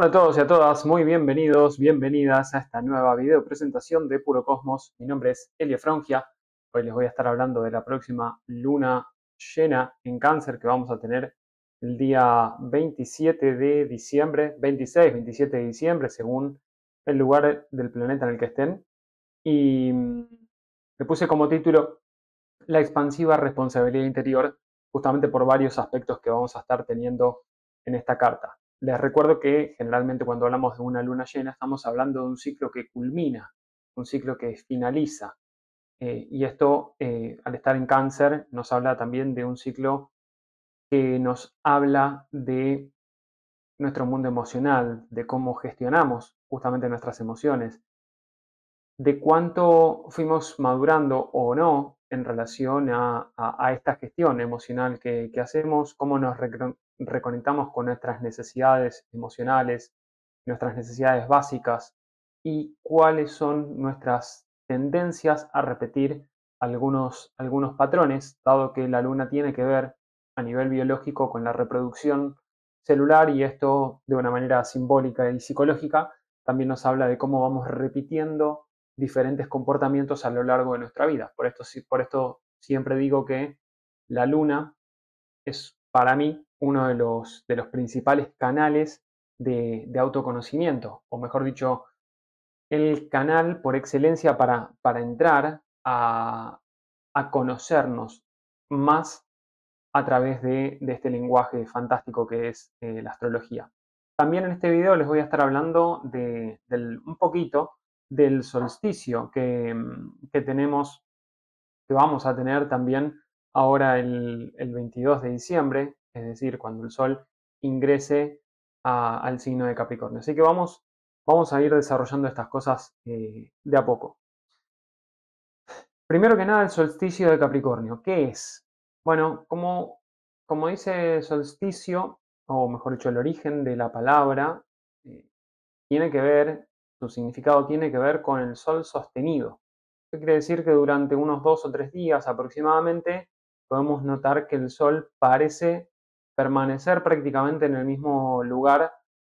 Hola a todos y a todas, muy bienvenidos, bienvenidas a esta nueva video presentación de Puro Cosmos. Mi nombre es Elia Frangia. Hoy les voy a estar hablando de la próxima luna llena en cáncer que vamos a tener el día 27 de diciembre, 26, 27 de diciembre, según el lugar del planeta en el que estén. Y mm, le puse como título La expansiva responsabilidad interior, justamente por varios aspectos que vamos a estar teniendo en esta carta. Les recuerdo que generalmente cuando hablamos de una luna llena estamos hablando de un ciclo que culmina, un ciclo que finaliza. Eh, y esto, eh, al estar en cáncer, nos habla también de un ciclo que nos habla de nuestro mundo emocional, de cómo gestionamos justamente nuestras emociones, de cuánto fuimos madurando o no en relación a, esta gestión emocional que, hacemos, cómo nos reconectamos con nuestras necesidades emocionales, nuestras necesidades básicas y cuáles son nuestras tendencias a repetir algunos, algunos patrones, dado que la luna tiene que ver a nivel biológico con la reproducción celular y esto de una manera simbólica y psicológica también nos habla de cómo vamos repitiendo diferentes comportamientos a lo largo de nuestra vida. Por esto, por esto siempre digo que la luna es para mí uno de los, de los principales canales de, autoconocimiento, o mejor dicho, el canal por excelencia para, para entrar a, conocernos más a través de, este lenguaje fantástico que es eh, la astrología. También en este video les voy a estar hablando de, un poquito del solsticio que, que, tenemos, que vamos a tener también ahora el, el 22 de diciembre, es decir, cuando el Sol ingrese al signo de Capricornio. Así que vamos, vamos a ir desarrollando estas cosas eh, de a poco. Primero que nada, el solsticio de Capricornio. ¿Qué es? Bueno, como, como dice solsticio, o mejor dicho, el origen de la palabra, eh, tiene que ver, su significado tiene que ver con el sol sostenido. ¿Qué quiere decir? Que durante unos dos o tres días aproximadamente podemos notar que el sol parece permanecer prácticamente en el mismo lugar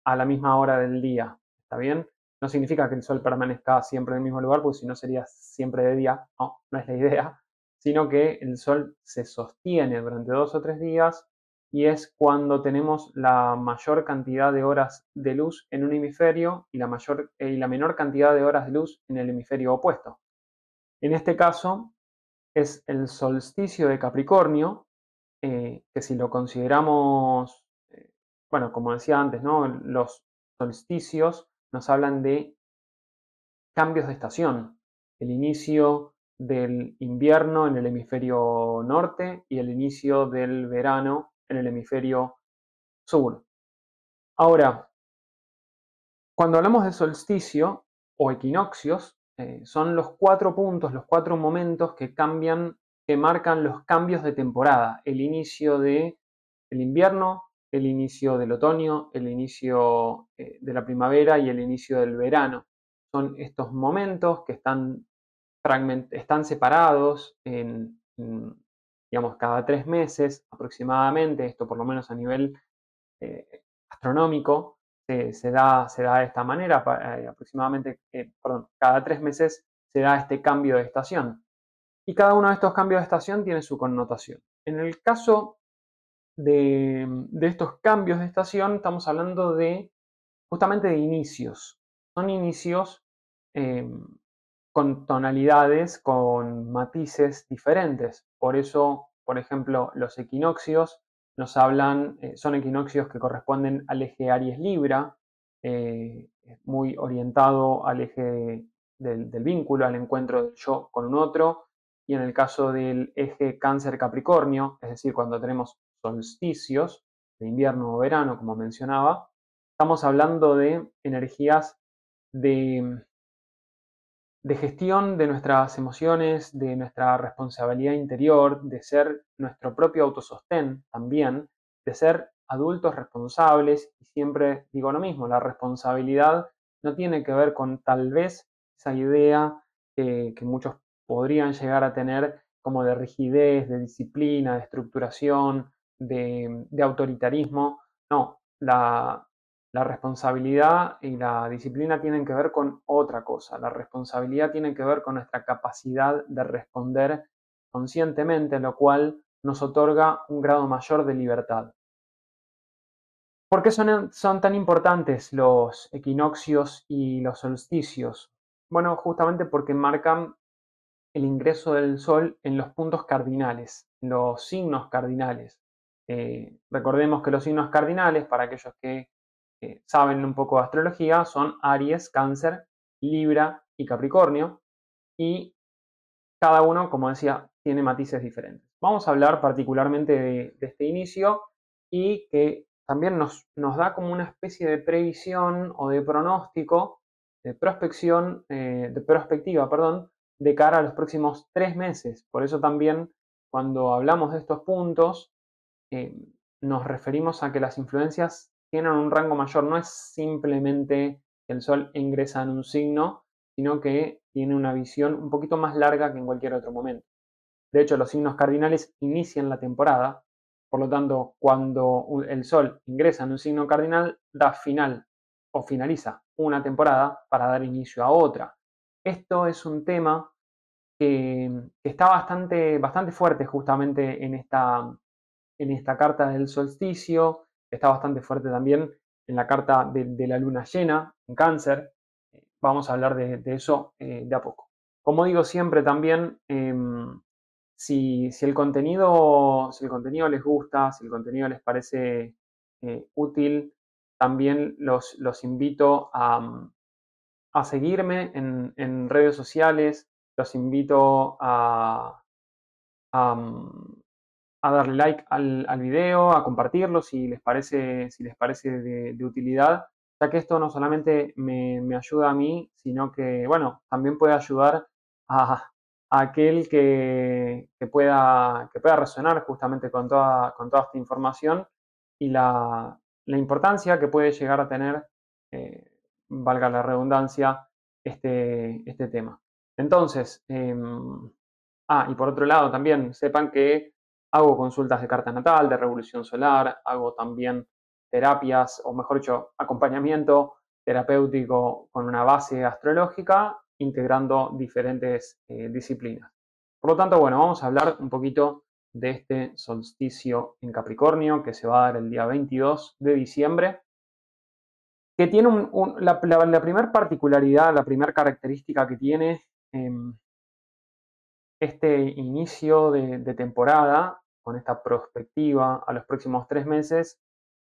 a la misma hora del día. ¿Está bien? No significa que el sol permanezca siempre en el mismo lugar, porque si no sería siempre de día. No, no es la idea. Sino que el sol se sostiene durante dos o tres días y es cuando tenemos la mayor cantidad de horas de luz en un hemisferio y la, mayor, y la menor cantidad de horas de luz en el hemisferio opuesto. En este caso es el solsticio de Capricornio, eh, que si lo consideramos, eh, bueno, como decía antes, ¿no? los solsticios nos hablan de cambios de estación, el inicio del invierno en el hemisferio norte y el inicio del verano en el hemisferio sur. Ahora, cuando hablamos de solsticio o equinoccios, eh, son los cuatro puntos, los cuatro momentos que cambian que marcan los cambios de temporada, el inicio del el invierno, el inicio del otoño, el inicio eh, de la primavera y el inicio del verano. Son estos momentos que están, están separados en, digamos, cada tres meses aproximadamente, esto por lo menos a nivel eh, astronómico, se, da, se da de esta manera, eh, aproximadamente, perdón, cada tres meses se da este cambio de estación y cada uno de estos cambios de estación tiene su connotación. En el caso de, estos cambios de estación, estamos hablando de justamente de inicios. Son inicios em, con tonalidades, con matices diferentes. Por eso, por ejemplo, los equinoccios nos hablan, eh, son equinoccios que corresponden al eje Aries-Libra, eh, muy orientado al eje del, del, vínculo, al encuentro del yo con un otro, y en el caso del eje cáncer-capricornio, es decir, cuando tenemos solsticios de invierno o verano, como mencionaba, estamos hablando de energías de, de gestión de nuestras emociones, de nuestra responsabilidad interior, de ser nuestro propio autosostén también, de ser adultos responsables, y siempre digo lo mismo, la responsabilidad no tiene que ver con tal vez esa idea que muchos podrían llegar a tener como de rigidez, de disciplina, de estructuración, de, autoritarismo. No, la, La responsabilidad y la disciplina tienen que ver con otra cosa. La responsabilidad tiene que ver con nuestra capacidad de responder conscientemente, lo cual nos otorga un grado mayor de libertad. ¿Por qué son, son tan importantes los equinoccios y los solsticios? Bueno, justamente porque marcan el ingreso del Sol en los puntos cardinales, los signos cardinales. Eh, recordemos que los signos cardinales, para aquellos que saben un poco de astrología, son Aries, Cáncer, Libra y Capricornio. Y cada uno, como decía, tiene matices diferentes. Vamos a hablar particularmente de, este inicio y que también nos, nos, da como una especie de previsión o de pronóstico, de prospección, eh, de perspectiva, perdón, de cara a los próximos tres meses. Por eso también cuando hablamos de estos puntos, eh, nos referimos a que las influencias tienen un rango mayor. No es simplemente que el Sol ingresa en un signo, sino que tiene una visión un poquito más larga que en cualquier otro momento. De hecho, los signos cardinales inician la temporada, por lo tanto, cuando el Sol ingresa en un signo cardinal, da final o finaliza una temporada para dar inicio a otra. Esto es un tema que, está bastante, bastante fuerte justamente en esta, en esta carta del solsticio, está bastante fuerte también en la carta de, la luna llena, en cáncer. Vamos a hablar de, eso eh, de a poco. Como digo siempre también, em, si, el contenido, si el contenido les gusta, si el contenido les parece eh, útil, también los, los invito a, a seguirme en, redes sociales, los invito a, darle like al, al, video, a compartirlo si les parece, si les parece de, utilidad, ya que esto no solamente me, ayuda a mí, sino que, bueno, también puede ayudar a, aquel que, pueda, que pueda resonar justamente con toda, con toda esta información y la, importancia que puede llegar a tener eh, valga la redundancia, este, este tema. Entonces, em, ah, y por otro lado también sepan que hago consultas de carta natal, de revolución solar, hago también terapias, o mejor dicho, acompañamiento terapéutico con una base astrológica, integrando diferentes eh, disciplinas. Por lo tanto, bueno, vamos a hablar un poquito de este solsticio en Capricornio que se va a dar el día 22 de diciembre que tiene la, primera particularidad, la primera característica que tiene em, este inicio de, temporada, con esta perspectiva a los próximos tres meses,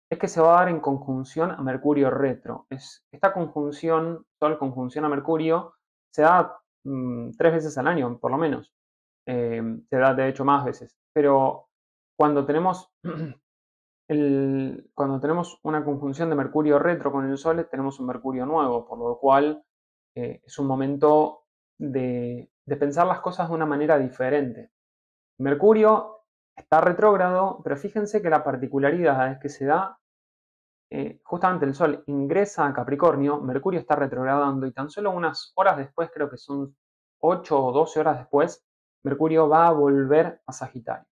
es que se va a dar en conjunción a Mercurio retro. Es, esta conjunción, Sol conjunción a Mercurio, se da mm, tres veces al año, por lo menos. Em, se da de hecho más veces. Pero cuando tenemos cuando tenemos una conjunción de Mercurio retro con el Sol, tenemos un Mercurio nuevo, por lo cual eh, es un momento de, pensar las cosas de una manera diferente. Mercurio está retrógrado, pero fíjense que la particularidad es que se da eh, justamente el Sol ingresa a Capricornio, Mercurio está retrogradando y tan solo unas horas después, creo que son 8 o 12 horas después, Mercurio va a volver a Sagitario.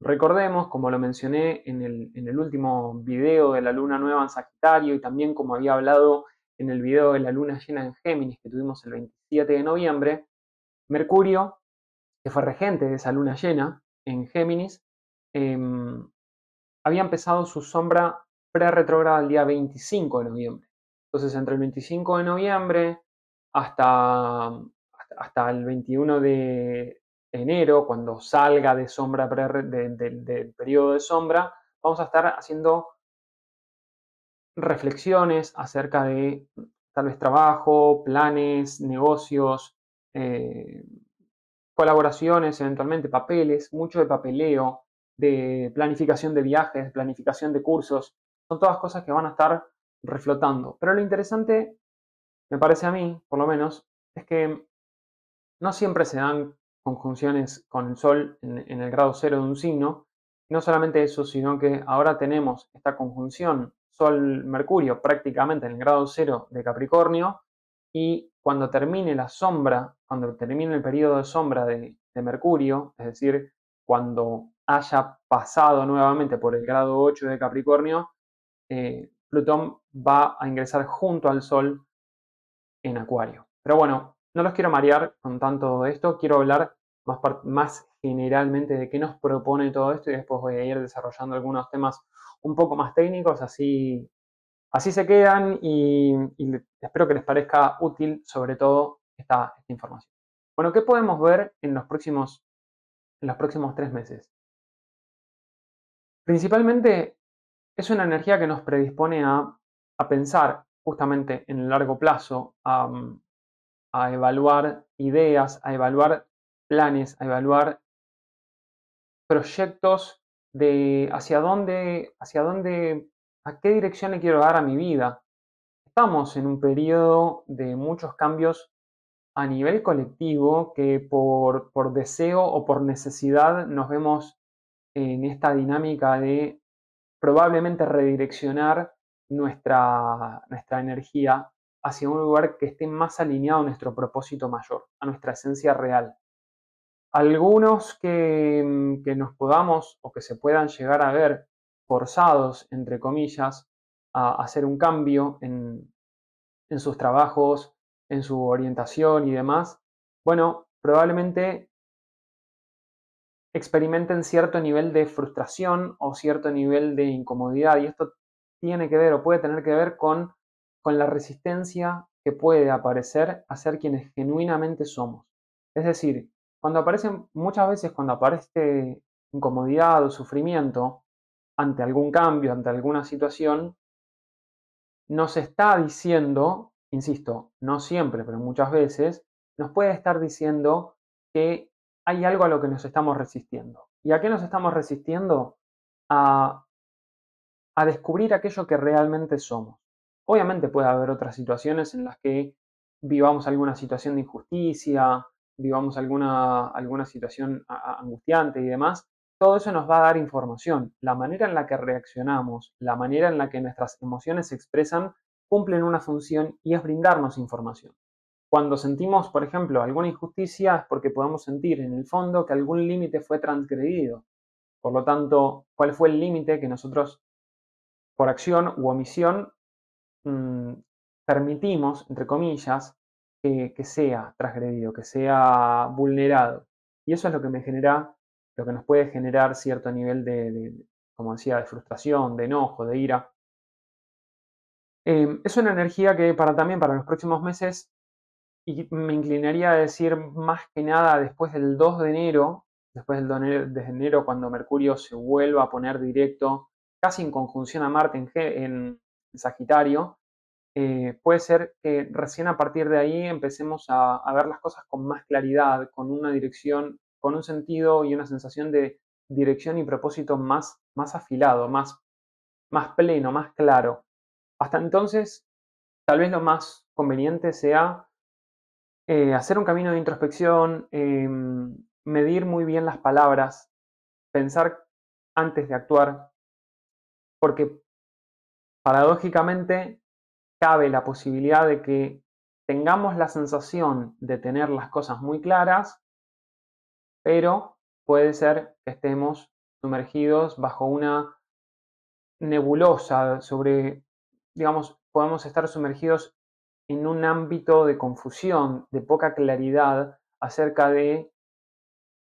Recordemos, como lo mencioné en el, último video de la luna nueva en Sagitario y también como había hablado en el video de la luna llena en Géminis que tuvimos el 27 de noviembre, Mercurio, que fue regente de esa luna llena en Géminis, em, había empezado su sombra pre-retrógrada el día 25 de noviembre. Entonces, entre el 25 de noviembre hasta, hasta el 21 de, enero, cuando salga de sombra del periodo de sombra, vamos a estar haciendo reflexiones acerca de tal vez trabajo, planes, negocios, eh, colaboraciones, eventualmente papeles, mucho de papeleo, de planificación de viajes, planificación de cursos. Son todas cosas que van a estar reflotando. Pero lo interesante, me parece a mí, por lo menos, es que no siempre se dan conjunciones con el Sol en, el grado cero de un signo. No solamente eso, sino que ahora tenemos esta conjunción Sol-Mercurio prácticamente en el grado cero de Capricornio y cuando termine la sombra, cuando termine el periodo de sombra de, Mercurio, es decir, cuando haya pasado nuevamente por el grado 8 de Capricornio, eh, Plutón va a ingresar junto al Sol en Acuario. Pero bueno, no los quiero marear con tanto esto, quiero hablar más, más generalmente de qué nos propone todo esto y después voy a ir desarrollando algunos temas un poco más técnicos, así, así se quedan y, espero que les parezca útil sobre todo esta, información. Bueno, ¿qué podemos ver en los próximos, en los próximos tres meses? Principalmente es una energía que nos predispone a, pensar justamente en el largo plazo, a, a evaluar ideas, a evaluar planes, a evaluar proyectos de hacia dónde, hacia dónde, a qué dirección le quiero dar a mi vida. Estamos en un periodo de muchos cambios a nivel colectivo que por, por deseo o por necesidad nos vemos en esta dinámica de probablemente redireccionar nuestra, nuestra energía hacia un lugar que esté más alineado a nuestro propósito mayor, a nuestra esencia real. Algunos que, que nos podamos o que se puedan llegar a ver forzados, entre comillas, a hacer un cambio en, en sus trabajos, en su orientación y demás, bueno, probablemente experimenten cierto nivel de frustración o cierto nivel de incomodidad. Y esto tiene que ver o puede tener que ver con, con la resistencia que puede aparecer a ser quienes genuinamente somos. Es decir, cuando aparecen, muchas veces cuando aparece incomodidad o sufrimiento ante algún cambio, ante alguna situación, nos está diciendo, insisto, no siempre, pero muchas veces, nos puede estar diciendo que hay algo a lo que nos estamos resistiendo. ¿Y a qué nos estamos resistiendo? A, a descubrir aquello que realmente somos. Obviamente puede haber otras situaciones en las que vivamos alguna situación de injusticia, vivamos alguna, alguna situación angustiante y demás. Todo eso nos va a dar información. La manera en la que reaccionamos, la manera en la que nuestras emociones se expresan, cumplen una función y es brindarnos información. Cuando sentimos, por ejemplo, alguna injusticia es porque podemos sentir en el fondo que algún límite fue transgredido. Por lo tanto, ¿cuál fue el límite que nosotros, por acción u omisión, mm, permitimos, entre comillas, que, sea transgredido, que sea vulnerado? Y eso es lo que me genera, lo que nos puede generar cierto nivel de, como decía, de frustración, de enojo, de ira. Em, es una energía que para también para los próximos meses y me inclinaría a decir más que nada después del 2 de enero, después del 2 de enero cuando Mercurio se vuelva a poner directo, casi en conjunción a Marte en, Sagitario, eh, puede ser que recién a partir de ahí empecemos a, ver las cosas con más claridad, con una dirección, con un sentido y una sensación de dirección y propósito más, más afilado, más, más pleno, más claro. Hasta entonces, tal vez lo más conveniente sea eh, hacer un camino de introspección, em, medir muy bien las palabras, pensar antes de actuar, porque paradójicamente cabe la posibilidad de que tengamos la sensación de tener las cosas muy claras, pero puede ser que estemos sumergidos bajo una nebulosa sobre, digamos, podemos estar sumergidos en un ámbito de confusión, de poca claridad acerca de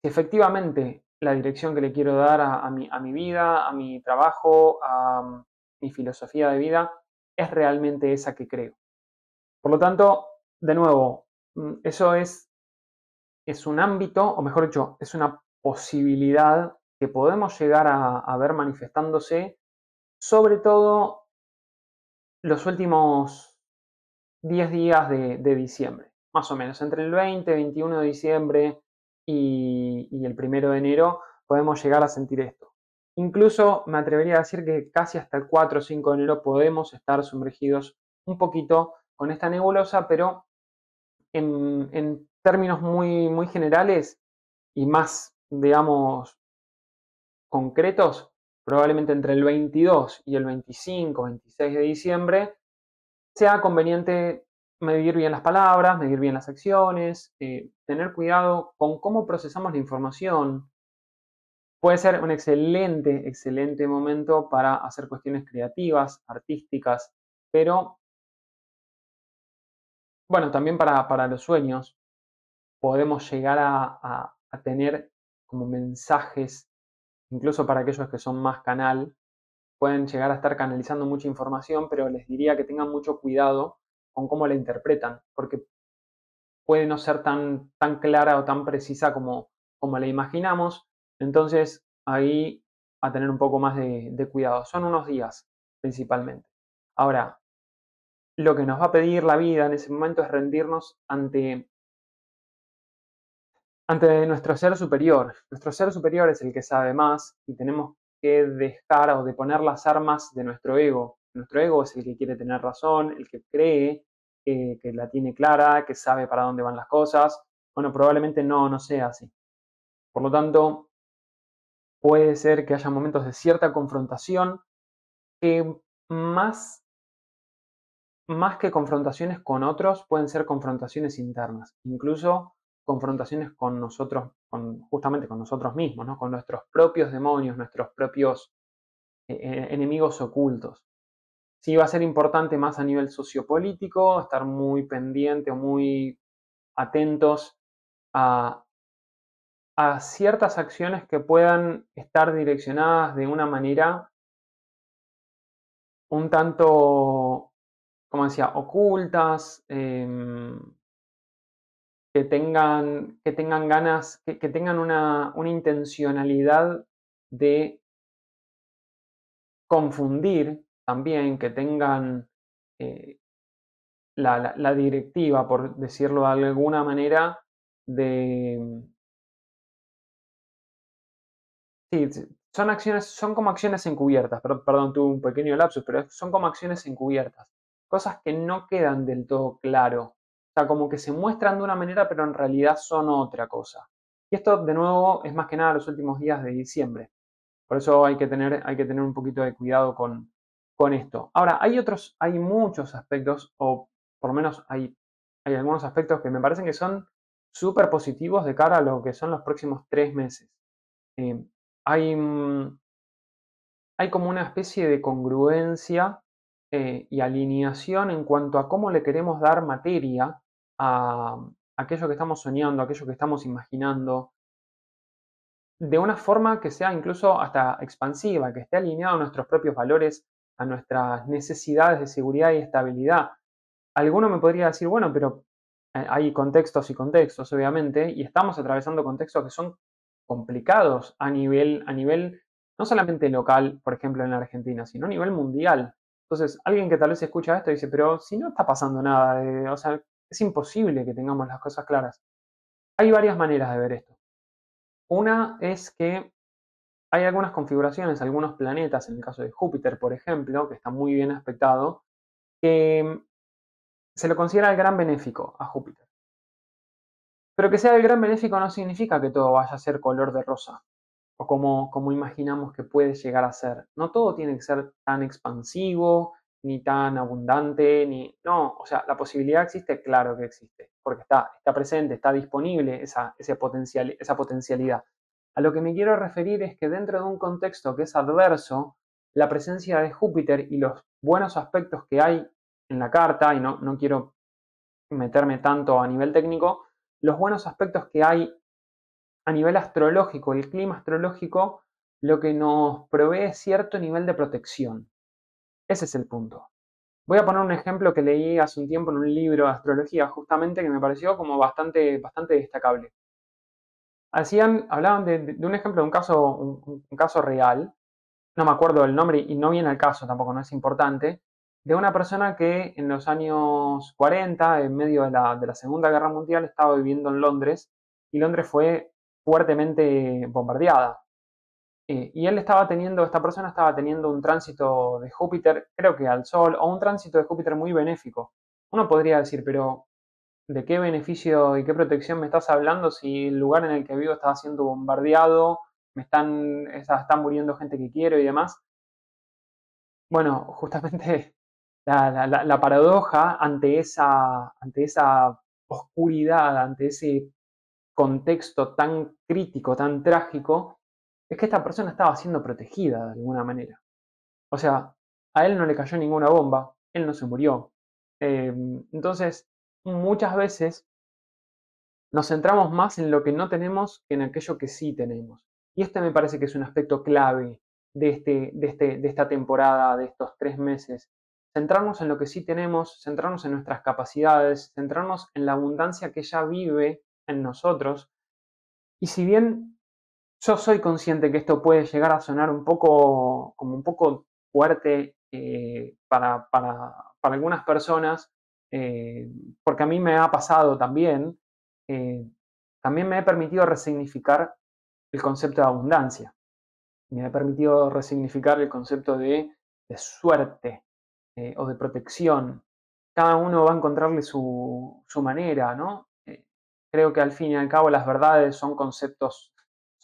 si efectivamente la dirección que le quiero dar a, mi, a mi, vida, a mi trabajo, a mm, mi filosofía de vida, es realmente esa que creo. Por lo tanto, de nuevo, mm, eso es, es un ámbito, o mejor dicho, es una posibilidad que podemos llegar a, ver manifestándose, sobre todo los últimos 10 días de, diciembre, más o menos. Entre el 20, 21 de diciembre y, el 1 de enero podemos llegar a sentir esto. Incluso me atrevería a decir que casi hasta el 4 o 5 de enero podemos estar sumergidos un poquito con esta nebulosa, pero en, términos muy, muy generales y más, digamos, concretos, probablemente entre el 22 y el 25, 26 de diciembre sea conveniente medir bien las palabras, medir bien las acciones, eh, tener cuidado con cómo procesamos la información. Puede ser un excelente, excelente momento para hacer cuestiones creativas, artísticas, pero bueno, también para, los sueños podemos llegar a, tener como mensajes, incluso para aquellos que son más canal, pueden llegar a estar canalizando mucha información, pero les diría que tengan mucho cuidado con cómo la interpretan, porque puede no ser tan, tan clara o tan precisa como, como la imaginamos. Entonces, ahí a tener un poco más de cuidado. Son unos días, principalmente. Ahora, lo que nos va a pedir la vida en ese momento es rendirnos ante, ante nuestro ser superior. Nuestro ser superior es el que sabe más y tenemos que dejar o deponer las armas de nuestro ego. Nuestro ego es el que quiere tener razón, el que cree que, que la tiene clara, que sabe para dónde van las cosas. Bueno, probablemente no, no sea así. Por lo tanto, puede ser que haya momentos de cierta confrontación que más más que confrontaciones con otros, pueden ser confrontaciones internas, incluso confrontaciones con nosotros, con, justamente con nosotros mismos, ¿no? con nuestros propios demonios, nuestros propios eh, eh, enemigos ocultos. Sí va a ser importante más a nivel sociopolítico, estar muy pendiente o muy atentos a, ciertas acciones que puedan estar direccionadas de una manera un tanto como decía, ocultas, em, que, tengan, que tengan ganas, que, tengan una, intencionalidad de confundir también, que tengan eh, la, directiva, por decirlo de alguna manera, de... Sí, son acciones, son como acciones encubiertas, perdón, tuve un pequeño lapsus, pero son como acciones encubiertas cosas que no quedan del todo claro. O sea, como que se muestran de una manera, pero en realidad son otra cosa. Y esto, de nuevo, es más que nada los últimos días de diciembre. Por eso hay que tener, hay que tener un poquito de cuidado con, con esto. Ahora, hay otros, hay muchos aspectos, o por lo menos hay, hay algunos aspectos que me parecen que son súper positivos de cara a lo que son los próximos tres meses. Eh, hay, hay como una especie de congruencia eh, y alineación en cuanto a cómo le queremos dar materia a, aquello que estamos soñando, aquello que estamos imaginando, de una forma que sea incluso hasta expansiva, que esté alineado a nuestros propios valores, a nuestras necesidades de seguridad y estabilidad. Alguno me podría decir, bueno, pero eh, hay contextos y contextos, obviamente, y estamos atravesando contextos que son complicados a nivel, a nivel no solamente local, por ejemplo, en la Argentina, sino a nivel mundial. Entonces, alguien que tal vez escucha esto dice, pero si no está pasando nada, o sea, es imposible que tengamos las cosas claras. Hay varias maneras de ver esto. Una es que hay algunas configuraciones, algunos planetas, en el caso de Júpiter, por ejemplo, que está muy bien aspectado, que se lo considera el gran benéfico a Júpiter. Pero que sea el gran benéfico no significa que todo vaya a ser color de rosa o como, imaginamos que puede llegar a ser. No todo tiene que ser tan expansivo, ni tan abundante, ni... No, o sea, la posibilidad existe, claro que existe, porque está, está presente, está disponible esa, ese potencial, esa potencialidad. A lo que me quiero referir es que dentro de un contexto que es adverso, la presencia de Júpiter y los buenos aspectos que hay en la carta, y no, no quiero meterme tanto a nivel técnico, los buenos aspectos que hay a nivel astrológico, el clima astrológico, lo que nos provee cierto nivel de protección. Ese es el punto. Voy a poner un ejemplo que leí hace un tiempo en un libro de astrología, justamente que me pareció como bastante, bastante destacable. Hacían, hablaban de, un ejemplo de un caso, un, caso real, no me acuerdo del nombre y no viene al caso tampoco, no es importante, de una persona que en los años 40, en medio de la, de la Segunda Guerra Mundial, estaba viviendo en Londres y Londres fue fuertemente bombardeada. Eh, y él estaba teniendo, esta persona estaba teniendo un tránsito de Júpiter, creo que al Sol, o un tránsito de Júpiter muy benéfico. Uno podría decir, pero ¿de qué beneficio y qué protección me estás hablando si el lugar en el que vivo está siendo bombardeado, me están, están muriendo gente que quiero y demás? Bueno, justamente la, paradoja ante esa, ante esa oscuridad, ante ese contexto tan crítico, tan trágico, es que esta persona estaba siendo protegida de alguna manera. O sea, a él no le cayó ninguna bomba, él no se murió. Em, entonces, muchas veces nos centramos más en lo que no tenemos que en aquello que sí tenemos. Y este me parece que es un aspecto clave de, este, de, este, de esta temporada, de estos tres meses. Centrarnos en lo que sí tenemos, centrarnos en nuestras capacidades, centrarnos en la abundancia que ya vive en nosotros. Y si bien yo soy consciente que esto puede llegar a sonar un poco, como un poco fuerte eh, para, para, para, algunas personas, eh, porque a mí me ha pasado también, eh, también me he permitido resignificar el concepto de abundancia. Me ha permitido resignificar el concepto de, suerte o de protección. Cada uno va a encontrarle su, su manera, ¿no? creo que al fin y al cabo las verdades son conceptos,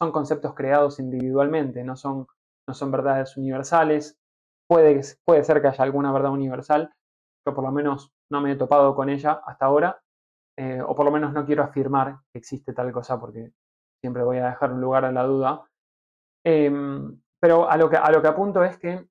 son conceptos creados individualmente, no son, no son verdades universales. Puede, puede ser que haya alguna verdad universal, yo por lo menos no me he topado con ella hasta ahora, eh, o por lo menos no quiero afirmar que existe tal cosa porque siempre voy a dejar un lugar a la duda. Em, pero a lo, que, a lo que apunto es que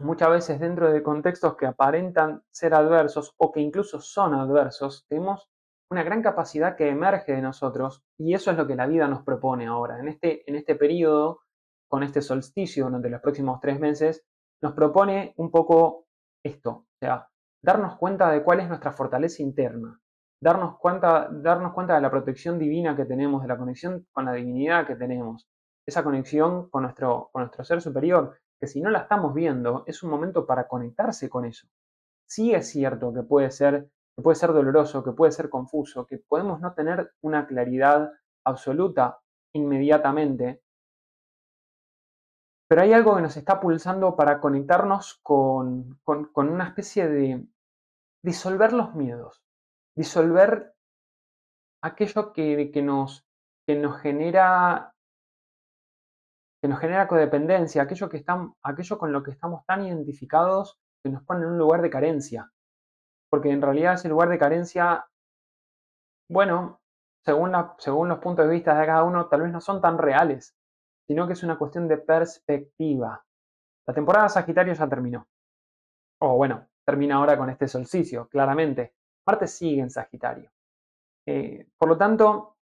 muchas veces dentro de contextos que aparentan ser adversos o que incluso son adversos, tenemos una gran capacidad que emerge de nosotros y eso es lo que la vida nos propone ahora. En este, en este periodo, con este solsticio durante los próximos tres meses, nos propone un poco esto, o sea, darnos cuenta de cuál es nuestra fortaleza interna, darnos cuenta, darnos cuenta de la protección divina que tenemos, de la conexión con la divinidad que tenemos, esa conexión con nuestro, con nuestro ser superior, que si no la estamos viendo, es un momento para conectarse con eso. Sí es cierto que puede ser que puede ser doloroso, que puede ser confuso, que podemos no tener una claridad absoluta inmediatamente, pero hay algo que nos está pulsando para conectarnos con, una especie de disolver los miedos, disolver aquello que, que, nos, que nos genera que nos genera codependencia, aquello, que aquello con lo que estamos tan identificados que nos pone en un lugar de carencia porque en realidad ese lugar de carencia, bueno, según, según los puntos de vista de cada uno, tal vez no son tan reales, sino que es una cuestión de perspectiva. La temporada Sagitario ya terminó. O bueno, termina ahora con este solsticio, claramente. Marte sigue en Sagitario. Eh, por lo tanto,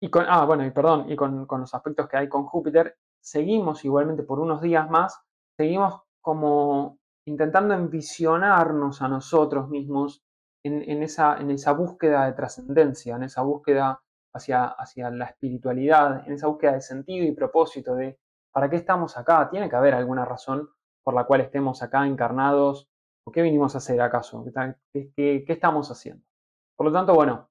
y con, ah, bueno, y perdón, y con, con los aspectos que hay con Júpiter, seguimos igualmente por unos días más, seguimos como intentando envisionarnos a nosotros mismos en, esa, en esa búsqueda de trascendencia, en esa búsqueda hacia, hacia la espiritualidad, en esa búsqueda de sentido y propósito de ¿para qué estamos acá? Tiene que haber alguna razón por la cual estemos acá encarnados, o qué vinimos a hacer acaso, qué, qué, estamos haciendo. Por lo tanto, bueno,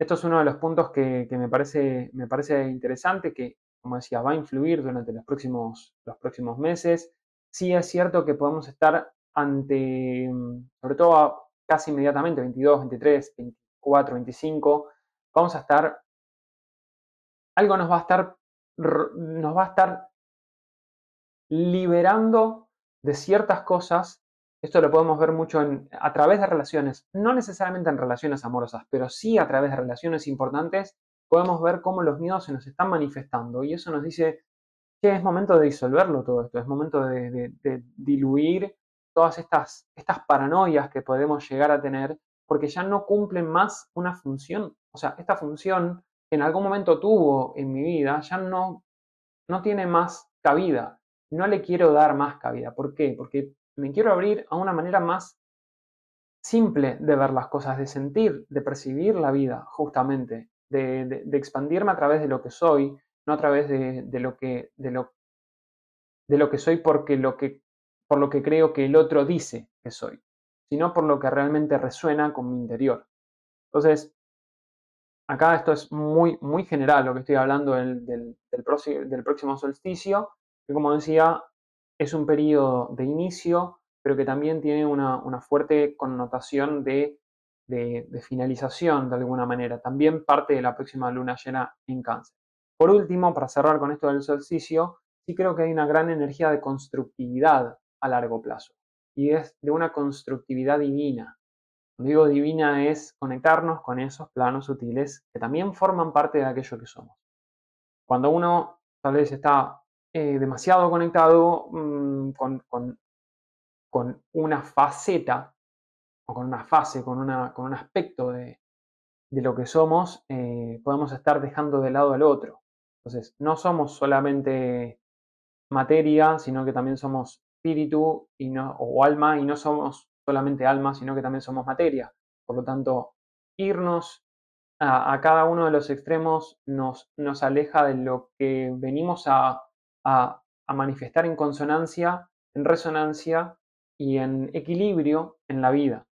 esto es uno de los puntos que, me, parece, me parece interesante, que, como decía, va a influir durante los próximos, los próximos meses sí es cierto que podemos estar ante, mm, sobre todo casi inmediatamente, 22, 23, 24, 25, vamos a estar, algo nos va a estar, nos va a estar liberando de ciertas cosas. Esto lo podemos ver mucho a través de relaciones, no necesariamente en relaciones amorosas, pero sí a través de relaciones importantes, podemos ver cómo los miedos se nos están manifestando y eso nos dice, es momento de disolverlo todo esto, es momento de, diluir todas estas, estas paranoias que podemos llegar a tener porque ya no cumplen más una función. O sea, esta función que en algún momento tuvo en mi vida ya no, no tiene más cabida. No le quiero dar más cabida. ¿Por qué? Porque me quiero abrir a una manera más simple de ver las cosas, de sentir, de percibir la vida, justamente, de, de expandirme a través de lo que soy, no a través de, lo, que, de, lo, de lo que soy porque lo que, por lo que creo que el otro dice que soy, sino por lo que realmente resuena con mi interior. Entonces, acá esto es muy, muy general lo que estoy hablando del, del, próximo, solsticio, que como decía, es un periodo de inicio, pero que también tiene una, fuerte connotación de, de, finalización de alguna manera. También parte de la próxima luna llena en cáncer. Por último, para cerrar con esto del solsticio, sí creo que hay una gran energía de constructividad a largo plazo y es de una constructividad divina. Cuando digo divina es conectarnos con esos planos sutiles que también forman parte de aquello que somos. Cuando uno tal vez está eh, demasiado conectado mm, con, una faceta o con una fase, con, una, con un aspecto de, de lo que somos, eh, podemos estar dejando de lado al otro. Entonces, no somos solamente materia, sino que también somos espíritu y no, o alma, y no somos solamente alma, sino que también somos materia. Por lo tanto, irnos a, cada uno de los extremos nos, nos, aleja de lo que venimos a, a, a manifestar en consonancia, en resonancia y en equilibrio en la vida.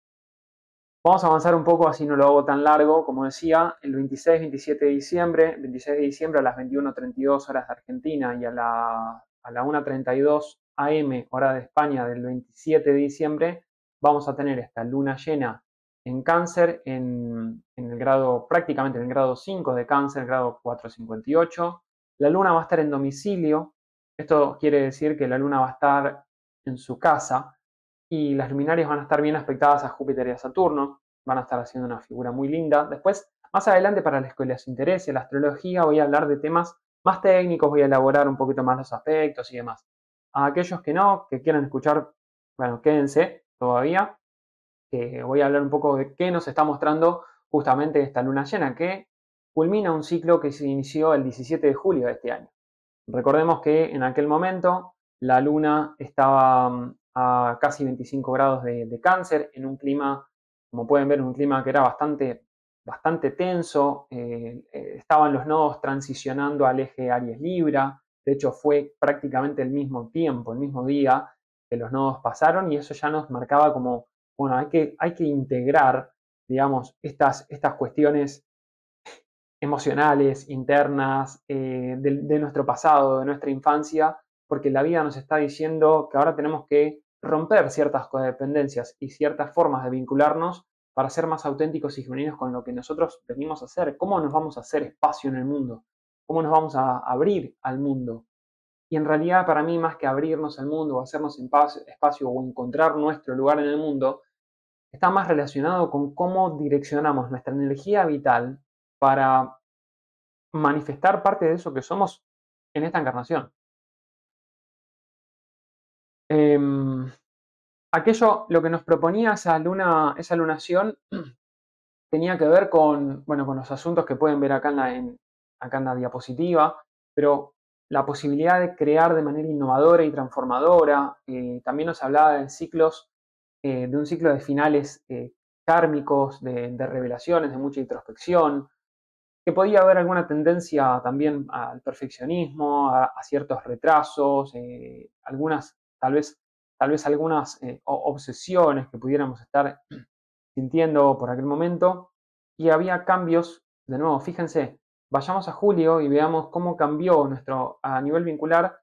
Vamos a avanzar un poco, así no lo hago tan largo. Como decía, el 26-27 de diciembre, 26 de diciembre a las 21.32 horas de Argentina y a la, a la 1.32 AM, hora de España, del 27 de diciembre, vamos a tener esta luna llena en cáncer, en, en el grado, prácticamente en el grado 5 de cáncer, grado 458. La luna va a estar en domicilio. Esto quiere decir que la luna va a estar en su casa, y las luminarias van a estar bien aspectadas a Júpiter y a Saturno, van a estar haciendo una figura muy linda. Después, más adelante, para los que les interese la astrología, voy a hablar de temas más técnicos, voy a elaborar un poquito más los aspectos y demás. A aquellos que no, que quieran escuchar, bueno, quédense todavía, que voy a hablar un poco de qué nos está mostrando justamente esta luna llena, que culmina un ciclo que se inició el 17 de julio de este año. Recordemos que en aquel momento la luna estaba mm, a casi 25 grados de, cáncer, en un clima, como pueden ver, un clima que era bastante, bastante tenso, eh, eh, estaban los nodos transicionando al eje Aries-Libra, de hecho fue prácticamente el mismo tiempo, el mismo día que los nodos pasaron y eso ya nos marcaba como, bueno, hay que, hay que integrar, digamos, estas, estas cuestiones emocionales, internas, eh, de, nuestro pasado, de nuestra infancia, porque la vida nos está diciendo que ahora tenemos que romper ciertas codependencias y ciertas formas de vincularnos para ser más auténticos y genuinos con lo que nosotros venimos a hacer, cómo nos vamos a hacer espacio en el mundo, cómo nos vamos a abrir al mundo. Y en realidad para mí más que abrirnos al mundo o hacernos espacio o encontrar nuestro lugar en el mundo, está más relacionado con cómo direccionamos nuestra energía vital para manifestar parte de eso que somos en esta encarnación. Em, aquello, lo que nos proponía esa, luna, esa lunación tenía que ver con, bueno, con los asuntos que pueden ver acá en, la, acá en la diapositiva, pero la posibilidad de crear de manera innovadora y transformadora. Eh, también nos hablaba de ciclos, eh, de un ciclo de finales eh, kármicos, de, revelaciones, de mucha introspección, que podía haber alguna tendencia también al perfeccionismo, a, ciertos retrasos, algunas tal vez, tal vez algunas eh, obsesiones que pudiéramos estar sintiendo por aquel momento. Y había cambios, de nuevo, fíjense, vayamos a julio y veamos cómo cambió nuestro, a nivel vincular,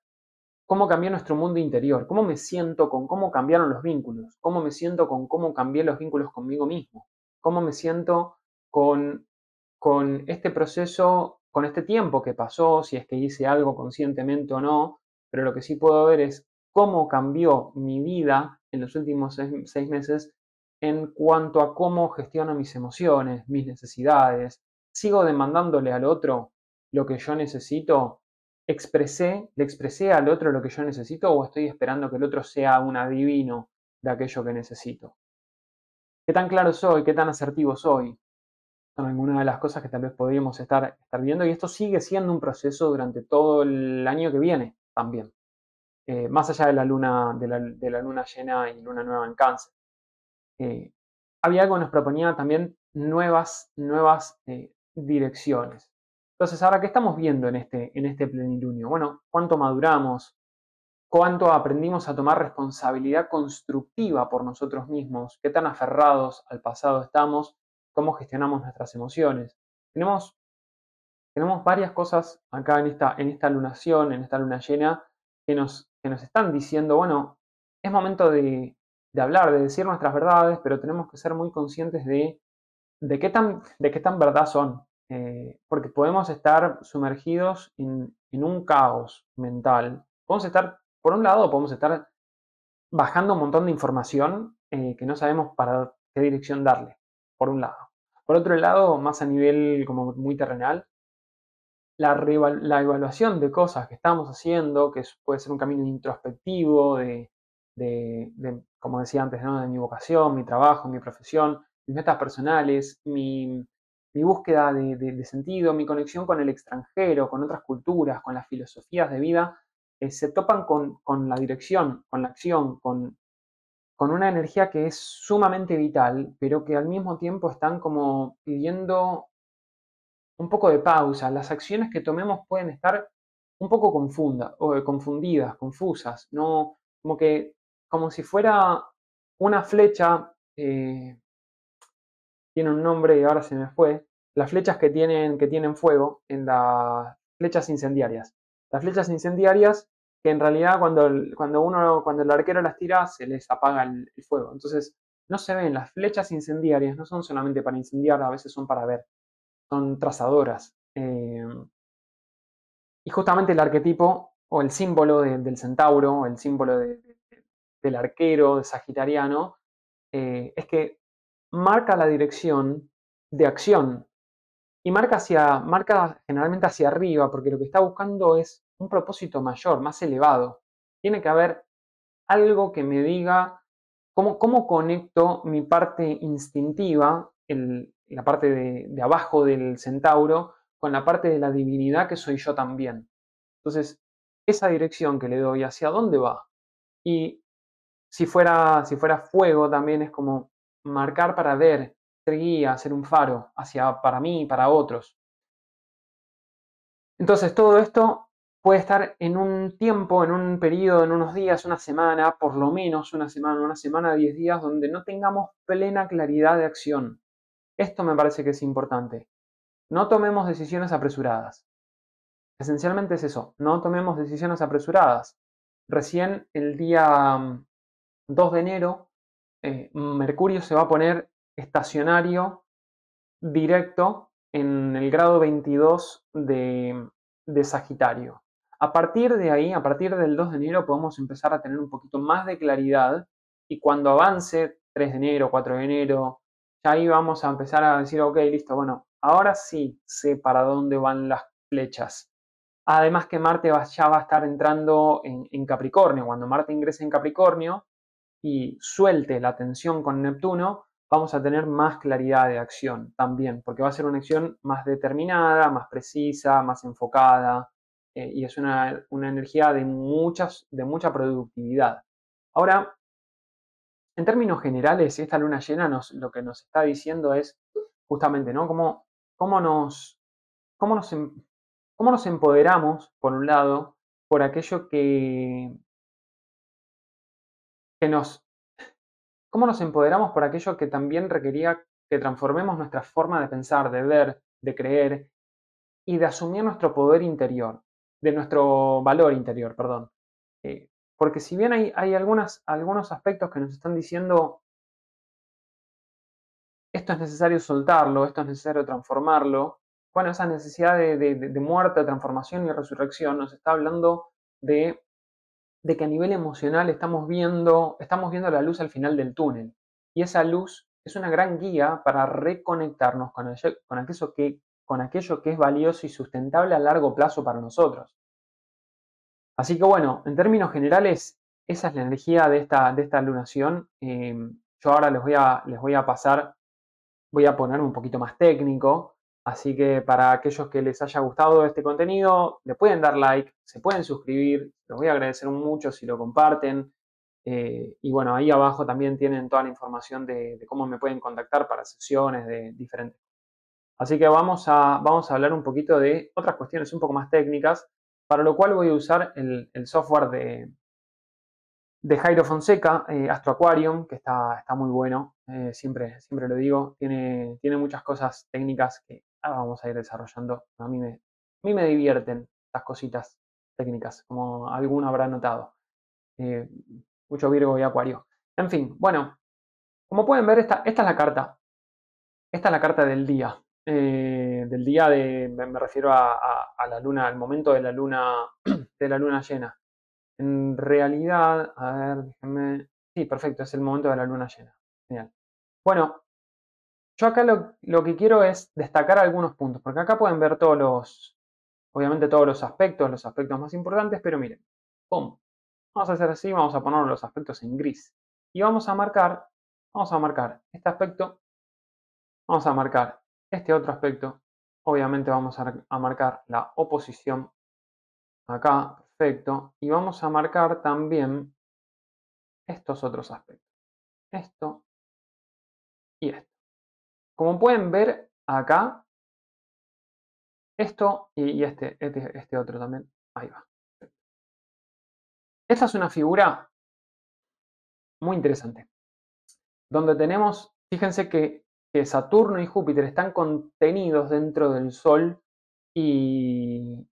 cómo cambió nuestro mundo interior, cómo me siento con cómo cambiaron los vínculos, cómo me siento con cómo cambié los vínculos conmigo mismo, cómo me siento con, con este proceso, con este tiempo que pasó, si es que hice algo conscientemente o no, pero lo que sí puedo ver es cómo cambió mi vida en los últimos seis, meses en cuanto a cómo gestiono mis emociones, mis necesidades. ¿Sigo demandándole al otro lo que yo necesito? ¿Expresé, le expresé al otro lo que yo necesito o estoy esperando que el otro sea un adivino de aquello que necesito? ¿Qué tan claro soy? ¿Qué tan asertivo soy? Son algunas de las cosas que tal vez podríamos estar, estar viendo y esto sigue siendo un proceso durante todo el año que viene también. Eh, más allá de la, luna, de la, luna llena y luna nueva en cáncer. Eh, había algo que nos proponía también nuevas, nuevas eh, direcciones. Entonces, ahora, ¿qué estamos viendo en este, en este plenilunio? Bueno, cuánto maduramos, cuánto aprendimos a tomar responsabilidad constructiva por nosotros mismos, qué tan aferrados al pasado estamos, cómo gestionamos nuestras emociones. Tenemos, tenemos varias cosas acá en esta, en esta lunación, en esta luna llena, que nos, que nos están diciendo, bueno, es momento de, hablar, de decir nuestras verdades, pero tenemos que ser muy conscientes de, de, qué, tan, de qué tan verdad son. Eh, porque podemos estar sumergidos en, un caos mental. Podemos estar, por un lado, podemos estar bajando un montón de información eh, que no sabemos para qué dirección darle, por un lado. Por otro lado, más a nivel como muy terrenal, la, evaluación de cosas que estamos haciendo, que puede ser un camino introspectivo, de, de, como decía antes, de mi vocación, mi trabajo, mi profesión, mis metas personales, mi, búsqueda de, sentido, mi conexión con el extranjero, con otras culturas, con las filosofías de vida, eh, se topan con, la dirección, con la acción, con, con una energía que es sumamente vital, pero que al mismo tiempo están como pidiendo un poco de pausa. Las acciones que tomemos pueden estar un poco confunda, o eh, confundidas, confusas, no como que como si fuera una flecha, eh, tiene un nombre y ahora se me fue, las flechas que tienen, que tienen fuego en las flechas incendiarias. Las flechas incendiarias que en realidad cuando, cuando uno, cuando el arquero las tira, se les apaga el, fuego. Entonces, no se ven, las flechas incendiarias no son solamente para incendiar, a veces son para ver, son trazadoras. Eh, y justamente el arquetipo o el símbolo del centauro, el símbolo del arquero, de sagitariano, eh, es que marca la dirección de acción y marca, hacia, marca generalmente hacia arriba porque lo que está buscando es un propósito mayor, más elevado. Tiene que haber algo que me diga cómo, cómo conecto mi parte instintiva, la parte de, abajo del centauro, con la parte de la divinidad que soy yo también. Entonces, esa dirección que le doy, ¿hacia dónde va? Y si fuera, si fuera fuego, también es como marcar para ver, ser guía, ser un faro hacia, para mí y para otros. Entonces, todo esto puede estar en un tiempo, en un periodo, en unos días, una semana, por lo menos una semana, una semana, diez días, donde no tengamos plena claridad de acción. Esto me parece que es importante. No tomemos decisiones apresuradas. Esencialmente es eso, no tomemos decisiones apresuradas. Recién el día 2 mm, de enero, eh, Mercurio se va a poner estacionario directo en el grado 22 de, de Sagitario. A partir de ahí, a partir del 2 de enero, podemos empezar a tener un poquito más de claridad y cuando avance 3 de enero, 4 de enero, ya ahí vamos a empezar a decir, ok, listo, bueno, ahora sí sé para dónde van las flechas. Además que Marte ya va a estar entrando en, Capricornio. Cuando Marte ingrese en Capricornio y suelte la tensión con Neptuno, vamos a tener más claridad de acción también, porque va a ser una acción más determinada, más precisa, más enfocada, eh, y es una, energía de, muchas, de mucha productividad. Ahora, en términos generales, esta luna llena nos, lo que nos está diciendo es justamente, ¿no? Cómo, cómo, nos, cómo, nos, em, cómo nos empoderamos, por un lado, por aquello que, que nos... ¿Cómo nos empoderamos por aquello que también requería que transformemos nuestra forma de pensar, de ver, de creer y de asumir nuestro poder interior? de nuestro valor interior, perdón. Eh, porque si bien hay, algunos aspectos que nos están diciendo, esto es necesario soltarlo, esto es necesario transformarlo, bueno, esa necesidad de, muerte, transformación y resurrección nos está hablando de, que a nivel emocional estamos viendo, estamos viendo la luz al final del túnel. Y esa luz es una gran guía para reconectarnos con aquello que es valioso y sustentable a largo plazo para nosotros. Así que bueno, en términos generales, esa es la energía de esta, de esta lunación. Eh, yo ahora les voy, a, les voy a pasar, voy a ponerme un poquito más técnico, así que para aquellos que les haya gustado este contenido, le pueden dar like, se pueden suscribir, les voy a agradecer mucho si lo comparten. Eh, y bueno, ahí abajo también tienen toda la información de, de, cómo me pueden contactar para sesiones de diferentes Así que vamos a, vamos a hablar un poquito de otras cuestiones un poco más técnicas, para lo cual voy a usar el, software de, Jairo Fonseca, eh, Astro Aquarium, que está, muy bueno, eh, siempre, siempre lo digo, tiene, tiene muchas cosas técnicas que vamos a ir desarrollando. A mí me, a mí me divierten estas cositas técnicas, como alguno habrá notado. Eh, mucho Virgo y Acuario. En fin, bueno, como pueden ver, esta, esta es la carta. Esta es la carta del día. Eh, del día de, me, refiero a, la luna, al momento de la luna, de la luna llena. En realidad, a ver, déjenme, sí, perfecto, es el momento de la luna llena. Genial. Bueno, yo acá lo, que quiero es destacar algunos puntos, porque acá pueden ver todos los, obviamente todos los aspectos, los aspectos más importantes, pero miren, ¡pum! Vamos a hacer así, vamos a poner los aspectos en gris. Y vamos a marcar, vamos a marcar este aspecto, vamos a marcar este otro aspecto. Obviamente vamos a, marcar la oposición acá, perfecto. Y vamos a marcar también estos otros aspectos. Esto y esto. Como pueden ver acá, esto y, este, este, este otro también. Ahí va. Esta es una figura muy interesante. Donde tenemos, fíjense que, Saturno y Júpiter están contenidos dentro del Sol y,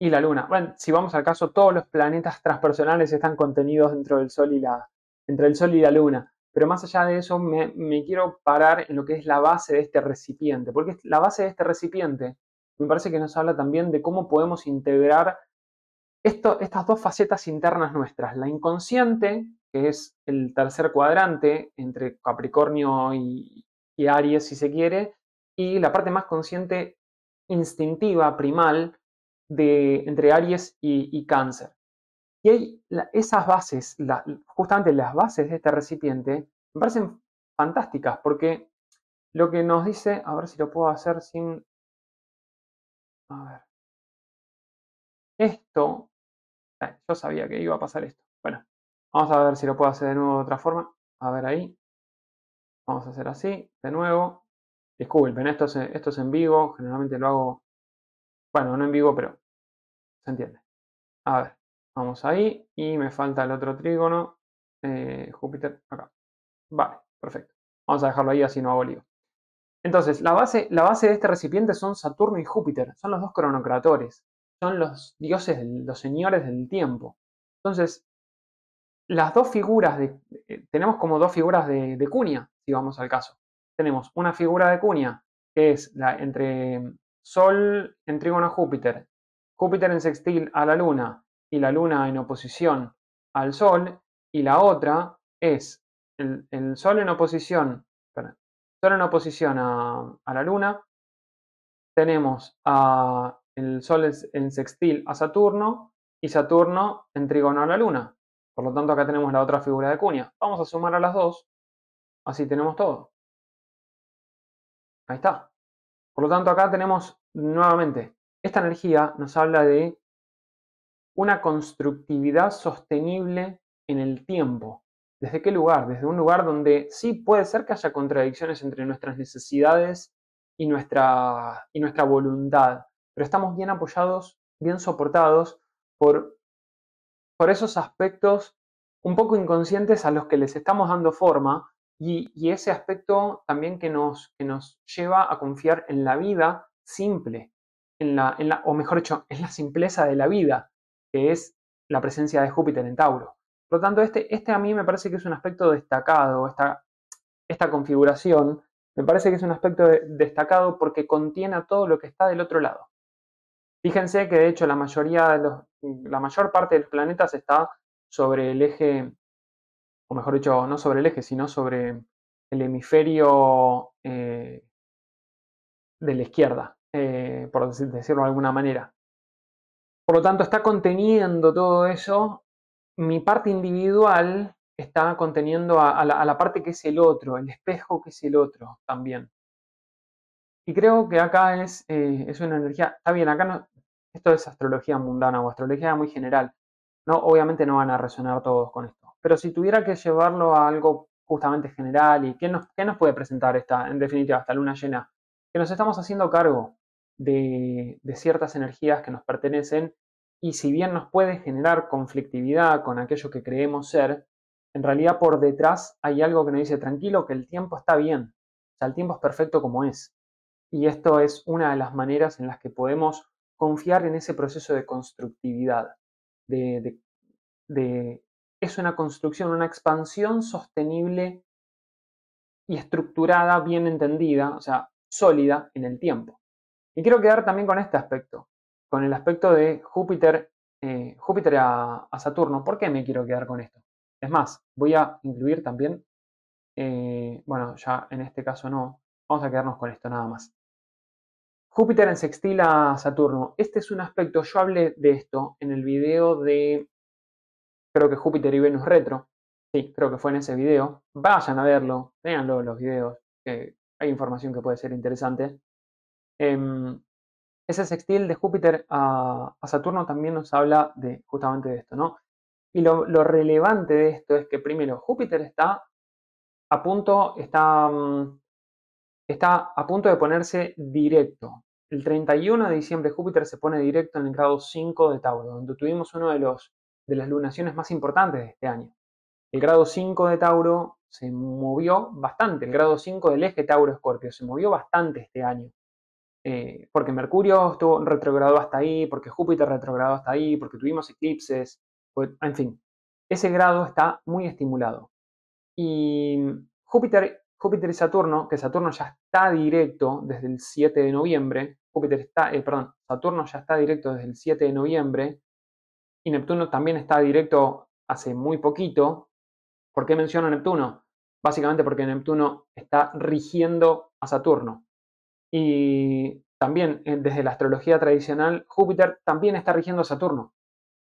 la Luna. Bueno, si vamos al caso, todos los planetas transpersonales están contenidos dentro del Sol y la, entre el Sol y la Luna. Pero más allá de eso, me, quiero parar en lo que es la base de este recipiente, porque la base de este recipiente me parece que nos habla también de cómo podemos integrar estas dos facetas internas nuestras, la inconsciente, que es el tercer cuadrante entre Capricornio y, Aries, si se quiere, y la parte más consciente, instintiva, primal, de, entre Aries y Cáncer. Y hay esas bases, justamente las bases de este recipiente, me parecen fantásticas porque lo que nos dice, a ver si lo puedo hacer sin... A ver. Esto, eh, yo sabía que iba a pasar esto. Bueno, vamos a ver si lo puedo hacer de nuevo de otra forma. A ver ahí. Vamos a hacer así, de nuevo. Disculpen, esto es, esto es en vivo, generalmente lo hago, bueno, no en vivo, pero se entiende. A ver. Vamos ahí y me falta el otro trígono. Eh, Júpiter acá. Vale, perfecto. Vamos a dejarlo ahí así no hago lío. Entonces, la base, la base de este recipiente son Saturno y Júpiter. Son los dos cronocratores. Son los dioses, los señores del tiempo. Entonces, las dos figuras. Eh, tenemos como dos figuras de, de cuña, si vamos al caso. Tenemos una figura de cuña que es la entre Sol en trígono a Júpiter, Júpiter en sextil a la Luna y la Luna en oposición al Sol, y la otra es el, Sol en oposición, Sol en oposición a, la Luna, tenemos a el Sol en sextil a Saturno y Saturno en trígono a la Luna. Por lo tanto, acá tenemos la otra figura de cuña. Vamos a sumar a las dos, así tenemos todo. Ahí está. Por lo tanto, acá tenemos nuevamente, esta energía nos habla de una constructividad sostenible en el tiempo. ¿Desde qué lugar? Desde un lugar donde sí puede ser que haya contradicciones entre nuestras necesidades y nuestra, y nuestra voluntad, pero estamos bien apoyados, bien soportados por, por esos aspectos un poco inconscientes a los que les estamos dando forma y, ese aspecto también que nos, que nos lleva a confiar en la vida simple, en la, en la, o mejor dicho, en la simpleza de la vida, que es la presencia de Júpiter en Tauro. Por lo tanto, este, este a mí me parece que es un aspecto destacado, esta, esta configuración, me parece que es un aspecto destacado porque contiene todo lo que está del otro lado. Fíjense que de hecho la mayoría de los, la mayor parte de los planetas está sobre el eje, o mejor dicho, no sobre el eje, sino sobre el hemisferio eh, de la izquierda, eh, por decirlo de alguna manera. Por lo tanto, está conteniendo todo eso. Mi parte individual está conteniendo a, la, parte que es el otro, el espejo que es el otro también. Y creo que acá es, eh, es una energía, está bien, acá no, esto es astrología mundana o astrología muy general. No, obviamente no van a resonar todos con esto. Pero si tuviera que llevarlo a algo justamente general y qué nos, qué nos puede presentar esta, en definitiva, esta luna llena, que nos estamos haciendo cargo de, ciertas energías que nos pertenecen y si bien nos puede generar conflictividad con aquello que creemos ser, en realidad por detrás hay algo que nos dice tranquilo que el tiempo está bien, o sea, el tiempo es perfecto como es. Y esto es una de las maneras en las que podemos confiar en ese proceso de constructividad, de, de es una construcción, una expansión sostenible y estructurada, bien entendida, o sea, sólida en el tiempo. Y quiero quedar también con este aspecto, con el aspecto de Júpiter, eh, Júpiter a, Saturno. ¿Por qué me quiero quedar con esto? Es más, voy a incluir también, eh, bueno, ya en este caso no, vamos a quedarnos con esto nada más. Júpiter en sextil a Saturno. Este es un aspecto, yo hablé de esto en el video de creo que Júpiter y Venus retro, sí, creo que fue en ese video, vayan a verlo, véanlo los videos, que hay información que puede ser interesante. Em, ese sextil de Júpiter a, Saturno también nos habla de justamente de esto, ¿no? Y lo, relevante de esto es que primero, Júpiter está a punto, está, mm, está a punto de ponerse directo. El 31 de diciembre Júpiter se pone directo en el grado 5 de Tauro, donde tuvimos uno de, los, de las lunaciones más importantes de este año. El grado 5 de Tauro se movió bastante, el grado 5 del eje Tauro-Escorpio se movió bastante este año. Eh, porque Mercurio estuvo retrogradado hasta ahí, porque Júpiter retrogradó hasta ahí, porque tuvimos eclipses, en fin, ese grado está muy estimulado. Y Júpiter, Júpiter y Saturno, que Saturno ya está directo desde el 7 de noviembre, Júpiter está, eh, perdón, Saturno ya está directo desde el 7 de noviembre, y Neptuno también está directo hace muy poquito. ¿Por qué menciono Neptuno? Básicamente porque Neptuno está rigiendo a Saturno. Y también eh, desde la astrología tradicional, Júpiter también está rigiendo a Saturno.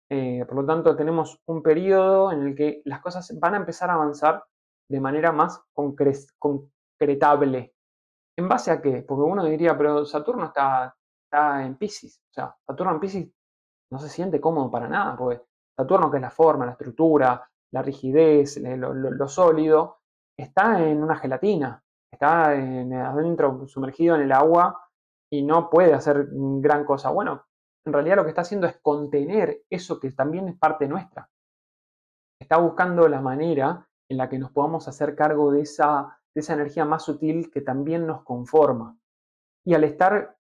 Eh, por lo tanto, tenemos un periodo en el que las cosas van a empezar a avanzar de manera más concretable. ¿En base a qué? Porque uno diría, pero Saturno está, está en Pisces. O sea, Saturno en Pisces no se siente cómodo para nada, porque Saturno, que es la forma, la estructura, la rigidez, lo sólido, está en una gelatina está adentro sumergido en el agua y no puede hacer gran cosa. Bueno, en realidad lo que está haciendo es contener eso que también es parte nuestra. Está buscando la manera en la que nos podamos hacer cargo de esa, de esa energía más sutil que también nos conforma. Y al estar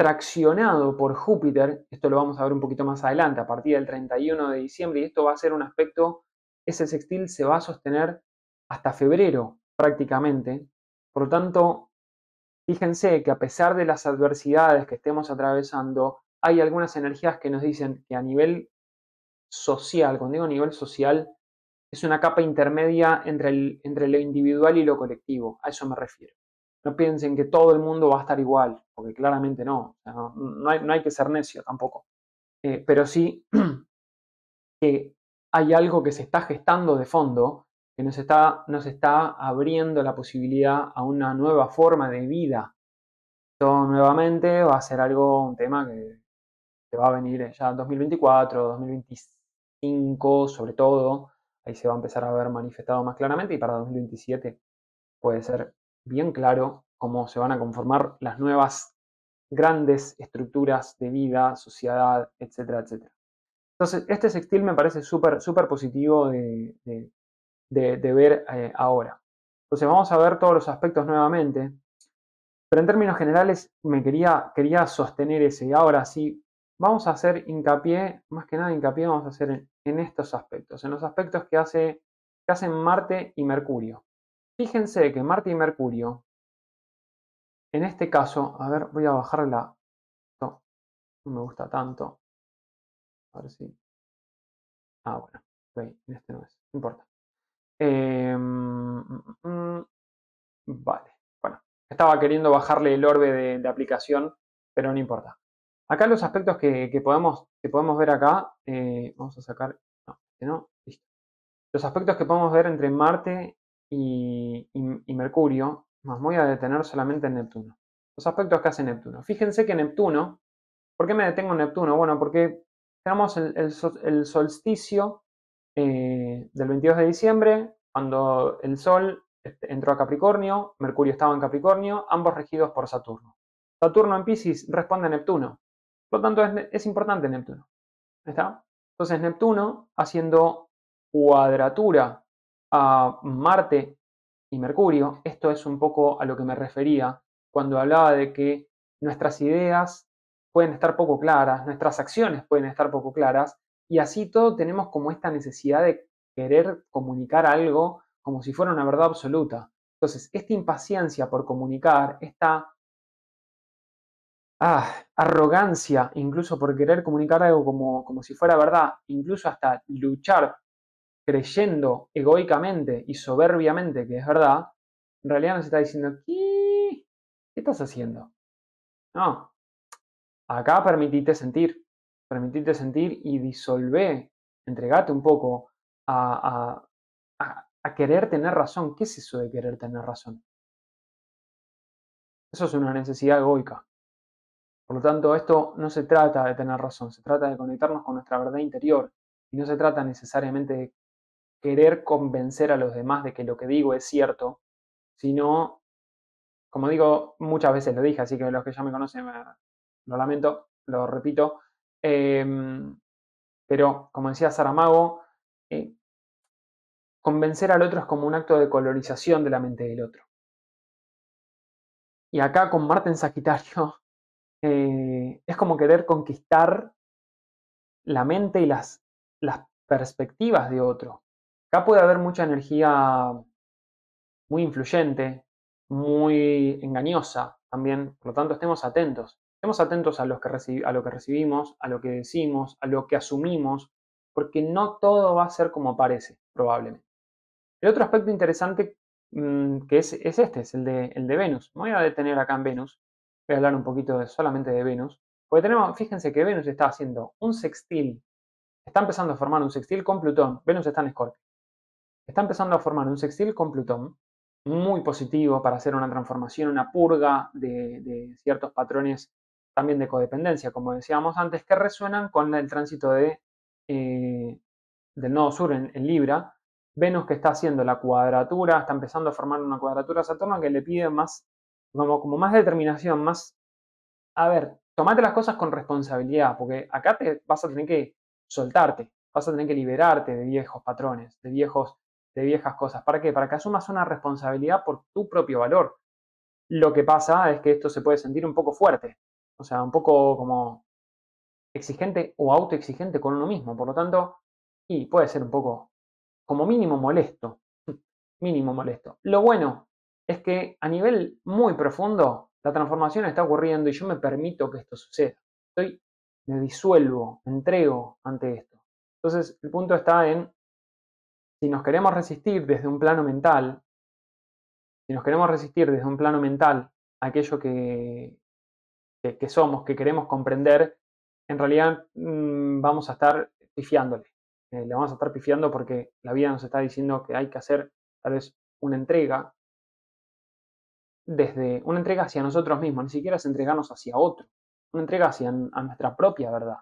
traccionado por Júpiter, esto lo vamos a ver un poquito más adelante, a partir del 31 de diciembre, y esto va a ser un aspecto, ese sextil se va a sostener hasta febrero prácticamente, por lo tanto, fíjense que a pesar de las adversidades que estemos atravesando, hay algunas energías que nos dicen que a nivel social, cuando digo nivel social, es una capa intermedia entre, entre lo individual y lo colectivo. A eso me refiero. No piensen que todo el mundo va a estar igual, porque claramente no. no, hay, que ser necio tampoco. Eh, pero sí que hay algo que se está gestando de fondo que nos está, nos está abriendo la posibilidad a una nueva forma de vida. Esto nuevamente va a ser algo, un tema que, va a venir ya en 2024, 2025 sobre todo, ahí se va a empezar a ver manifestado más claramente y para 2027 puede ser bien claro cómo se van a conformar las nuevas grandes estructuras de vida, sociedad, etcétera, etcétera. Entonces, este sextil me parece súper, súper positivo de, de, ver eh, ahora. Entonces vamos a ver todos los aspectos nuevamente, pero en términos generales me quería, quería sostener ese. Y ahora sí, vamos a hacer hincapié, más que nada hincapié vamos a hacer en, estos aspectos, en los aspectos que, hace, que hacen Marte y Mercurio. Fíjense que Marte y Mercurio, en este caso, a ver, voy a bajarla. No, no me gusta tanto. A ver si. Ah, bueno, en este no es, no importa. Em, mm, mm, vale, bueno, estaba queriendo bajarle el orbe de, aplicación, pero no importa. Acá los aspectos que, podemos, que podemos ver acá, eh, vamos a sacar, no, no, listo. Los aspectos que podemos ver entre Marte y, Mercurio, nos voy a detener solamente en Neptuno. Los aspectos que hace Neptuno. Fíjense que Neptuno, ¿por qué me detengo en Neptuno? Bueno, porque tenemos el solsticio eh, del 22 de diciembre, cuando el Sol entró a Capricornio, Mercurio estaba en Capricornio, ambos regidos por Saturno. Saturno en Pisces responde a Neptuno. Por lo tanto, es, importante Neptuno. ¿Está? Entonces, Neptuno haciendo cuadratura a Marte y Mercurio, esto es un poco a lo que me refería cuando hablaba de que nuestras ideas pueden estar poco claras, nuestras acciones pueden estar poco claras, y así todo tenemos como esta necesidad de querer comunicar algo como si fuera una verdad absoluta. Entonces, esta impaciencia por comunicar, esta ah, arrogancia, incluso por querer comunicar algo como, como si fuera verdad, incluso hasta luchar creyendo egoicamente y soberbiamente que es verdad, en realidad nos está diciendo, ¿qué, ¿Qué estás haciendo? No, acá permitite sentir, permitirte sentir y disolver entregate un poco a, a querer tener razón. ¿Qué es eso de querer tener razón? Eso es una necesidad egoica. Por lo tanto, esto no se trata de tener razón, se trata de conectarnos con nuestra verdad interior y no se trata necesariamente de querer convencer a los demás de que lo que digo es cierto, sino, como digo, muchas veces lo dije, así que los que ya me conocen, lo lamento, lo repito, em, pero como decía Saramago, eh, convencer al otro es como un acto de colorización de la mente del otro. Y acá con Marte en Sagitario eh, es como querer conquistar la mente y las perspectivas de otro. Acá puede haber mucha energía muy influyente, muy engañosa también, por lo tanto estemos atentos. Estemos atentos a, lo que recibimos, a lo que decimos, a lo que asumimos, porque no todo va a ser como parece, probablemente. El otro aspecto interesante Mm, que es, este, es el de, el de Venus. Me voy a detener acá en Venus, voy a hablar un poquito solamente de Venus, porque tenemos, fíjense que Venus está haciendo un sextil, está empezando a formar un sextil con Plutón, Venus está en Escorpio, está empezando a formar un sextil con Plutón, muy positivo para hacer una transformación, una purga de, ciertos patrones también de codependencia, como decíamos antes, que resuenan con el tránsito de, eh, del nodo sur en Libra, Venus que está haciendo la cuadratura, está empezando a formar una cuadratura a Saturno que le pide más, como, como más determinación, más, a ver, tomate las cosas con responsabilidad, porque acá te vas a tener que soltarte, vas a tener que liberarte de viejos patrones, de viejos, de viejas cosas. ¿Para qué? Para que asumas una responsabilidad por tu propio valor. Lo que pasa es que esto se puede sentir un poco fuerte, o sea, un poco como exigente o autoexigente con uno mismo. Por lo tanto, y puede ser un poco como mínimo molesto. Mínimo molesto. Lo bueno es que a nivel muy profundo la transformación está ocurriendo y yo me permito que esto suceda. Estoy, me disuelvo, me entrego ante esto. Entonces, el punto está en si nos queremos resistir desde un plano mental, si nos queremos resistir desde un plano mental a aquello que, que, somos, que queremos comprender, en realidad mm, vamos a estar pifiándole. Eh, le vamos a estar pifiando porque la vida nos está diciendo que hay que hacer tal vez una entrega desde una entrega hacia nosotros mismos, ni siquiera es entregarnos hacia otro, una entrega hacia nuestra propia verdad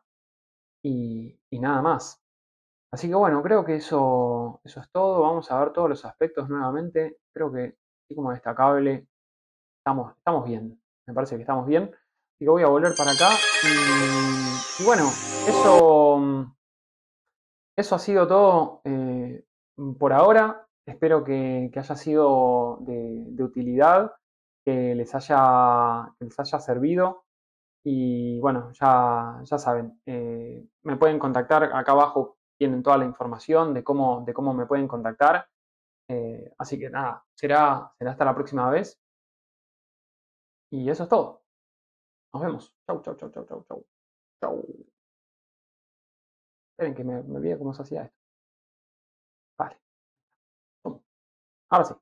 y, nada más. Así que bueno, creo que eso, eso es todo. Vamos a ver todos los aspectos nuevamente. Creo que, así como destacable, estamos, estamos bien. Me parece que estamos bien. Así que voy a volver para acá. y bueno, eso eso ha sido todo eh, por ahora. Espero que, haya sido de, utilidad, que les, haya, les haya servido. Y bueno, ya, ya saben, eh, me pueden contactar. Acá abajo tienen toda la información de cómo, de cómo me pueden contactar. Eh, así que nada, será, será hasta la próxima vez. Y eso es todo. Nos vemos. Chau, chau, chau, chau, chau, chau. Chau. Esperen que me, me cómo se hacía esto. Vale. Ahora sí.